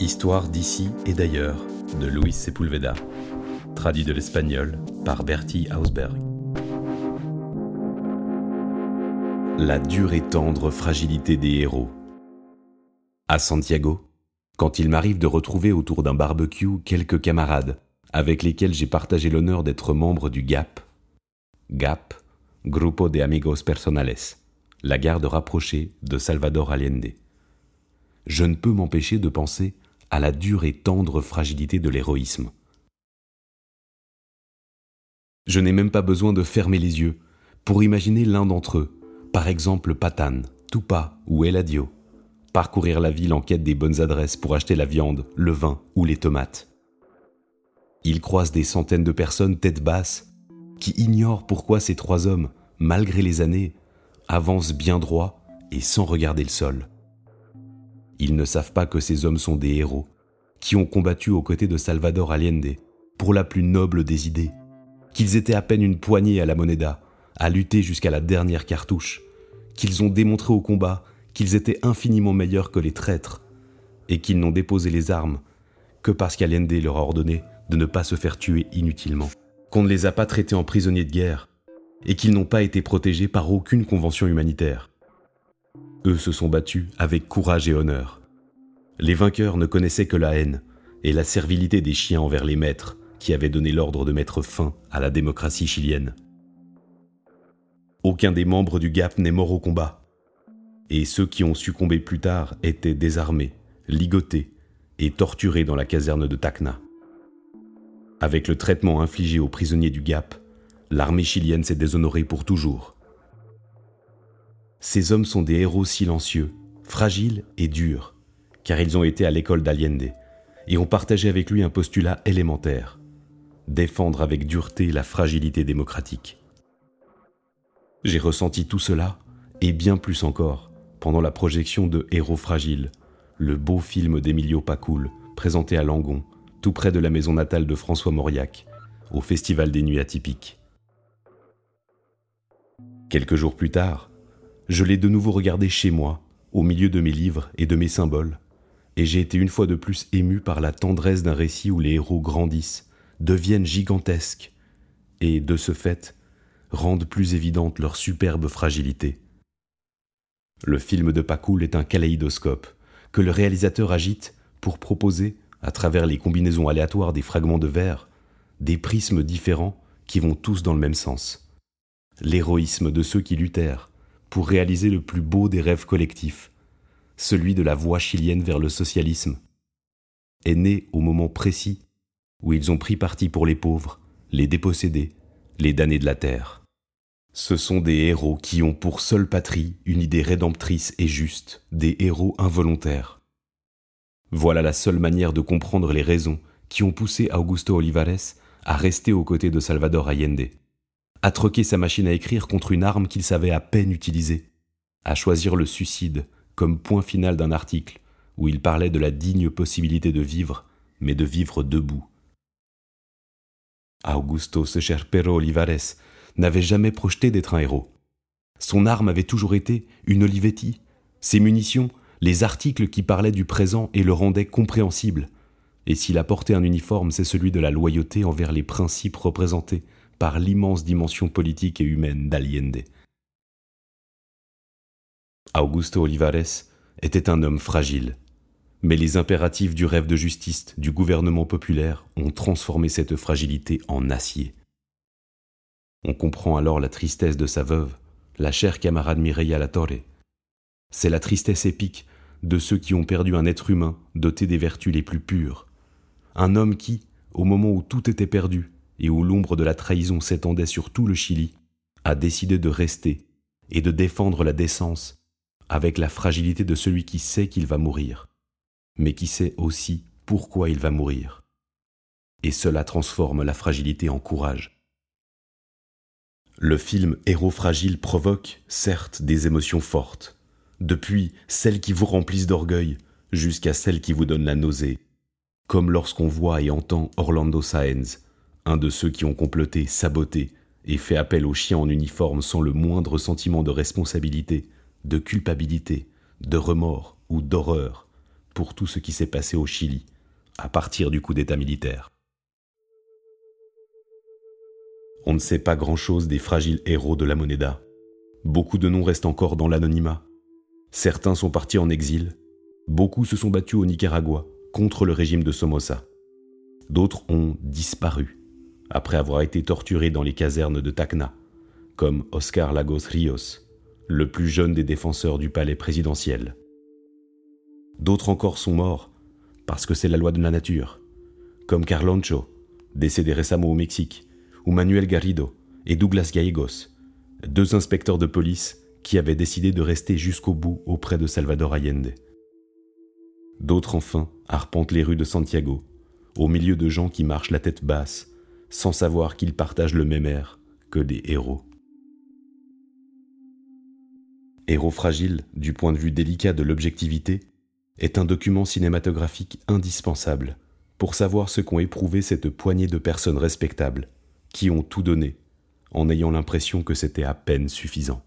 Histoire d'ici et d'ailleurs de Luis Sepulveda, traduit de l'espagnol par Bertie Hausberg. La dure et tendre fragilité des héros. À Santiago, quand il m'arrive de retrouver autour d'un barbecue quelques camarades avec lesquels j'ai partagé l'honneur d'être membre du GAP, GAP, Grupo de Amigos Personales, la garde rapprochée de Salvador Allende. Je ne peux m'empêcher de penser à la dure et tendre fragilité de l'héroïsme. Je n'ai même pas besoin de fermer les yeux pour imaginer l'un d'entre eux, par exemple Patane, Tupa ou Eladio, parcourir la ville en quête des bonnes adresses pour acheter la viande, le vin ou les tomates. Ils croisent des centaines de personnes tête basse qui ignorent pourquoi ces trois hommes, malgré les années, avancent bien droit et sans regarder le sol. Ils ne savent pas que ces hommes sont des héros, qui ont combattu aux côtés de Salvador Allende pour la plus noble des idées, qu'ils étaient à peine une poignée à la moneda, à lutter jusqu'à la dernière cartouche, qu'ils ont démontré au combat qu'ils étaient infiniment meilleurs que les traîtres, et qu'ils n'ont déposé les armes que parce qu'Allende leur a ordonné de ne pas se faire tuer inutilement, qu'on ne les a pas traités en prisonniers de guerre, et qu'ils n'ont pas été protégés par aucune convention humanitaire. Eux se sont battus avec courage et honneur. Les vainqueurs ne connaissaient que la haine et la servilité des chiens envers les maîtres qui avaient donné l'ordre de mettre fin à la démocratie chilienne. Aucun des membres du GAP n'est mort au combat. Et ceux qui ont succombé plus tard étaient désarmés, ligotés et torturés dans la caserne de Tacna. Avec le traitement infligé aux prisonniers du GAP, l'armée chilienne s'est déshonorée pour toujours. Ces hommes sont des héros silencieux, fragiles et durs, car ils ont été à l'école d'Allende et ont partagé avec lui un postulat élémentaire défendre avec dureté la fragilité démocratique. J'ai ressenti tout cela, et bien plus encore, pendant la projection de Héros fragiles, le beau film d'Emilio Pacoul, présenté à Langon, tout près de la maison natale de François Mauriac, au Festival des Nuits Atypiques. Quelques jours plus tard, je l'ai de nouveau regardé chez moi, au milieu de mes livres et de mes symboles, et j'ai été une fois de plus ému par la tendresse d'un récit où les héros grandissent, deviennent gigantesques, et, de ce fait, rendent plus évidente leur superbe fragilité. Le film de Pacoul est un kaléidoscope que le réalisateur agite pour proposer, à travers les combinaisons aléatoires des fragments de verre, des prismes différents qui vont tous dans le même sens. L'héroïsme de ceux qui luttèrent pour réaliser le plus beau des rêves collectifs, celui de la voie chilienne vers le socialisme, est né au moment précis où ils ont pris parti pour les pauvres, les dépossédés, les damnés de la terre. Ce sont des héros qui ont pour seule patrie une idée rédemptrice et juste, des héros involontaires. Voilà la seule manière de comprendre les raisons qui ont poussé Augusto Olivares à rester aux côtés de Salvador Allende, à troquer sa machine à écrire contre une arme qu'il savait à peine utiliser, à choisir le suicide comme point final d'un article où il parlait de la digne possibilité de vivre, mais de vivre debout. Augusto Secherpero Olivares n'avait jamais projeté d'être un héros. Son arme avait toujours été une Olivetti, ses munitions, les articles qui parlaient du présent et le rendaient compréhensible. Et s'il a porté un uniforme, c'est celui de la loyauté envers les principes représentés par l'immense dimension politique et humaine d'Allende. Augusto Olivares était un homme fragile, mais les impératifs du rêve de justice du gouvernement populaire ont transformé cette fragilité en acier. On comprend alors la tristesse de sa veuve, la chère camarade Mireia Latorre. C'est la tristesse épique de ceux qui ont perdu un être humain doté des vertus les plus pures. Un homme qui, au moment où tout était perdu et où l'ombre de la trahison s'étendait sur tout le Chili, a décidé de rester et de défendre la décence avec la fragilité de celui qui sait qu'il va mourir, mais qui sait aussi pourquoi il va mourir. Et cela transforme la fragilité en courage. Le film Héros fragile provoque, certes, des émotions fortes, depuis celles qui vous remplissent d'orgueil jusqu'à celles qui vous donnent la nausée, comme lorsqu'on voit et entend Orlando Saenz, un de ceux qui ont comploté, saboté et fait appel aux chiens en uniforme sans le moindre sentiment de responsabilité, de culpabilité, de remords ou d'horreur, pour tout ce qui s'est passé au Chili, à partir du coup d'État militaire. On ne sait pas grand-chose des fragiles héros de la Moneda. Beaucoup de noms restent encore dans l'anonymat. Certains sont partis en exil. Beaucoup se sont battus au Nicaragua contre le régime de Somoza. D'autres ont disparu après avoir été torturés dans les casernes de Tacna, comme Oscar Lagos Rios, le plus jeune des défenseurs du palais présidentiel. D'autres encore sont morts parce que c'est la loi de la nature, comme Carloncho, décédé récemment au Mexique, ou Manuel Garrido et Douglas Gallegos, deux inspecteurs de police qui avaient décidé de rester jusqu'au bout auprès de Salvador Allende. D'autres enfin arpentent les rues de Santiago, au milieu de gens qui marchent la tête basse, sans savoir qu'ils partagent le même air que des héros. Héros fragile du point de vue délicat de l'objectivité est un document cinématographique indispensable pour savoir ce qu'ont éprouvé cette poignée de personnes respectables qui ont tout donné en ayant l'impression que c'était à peine suffisant.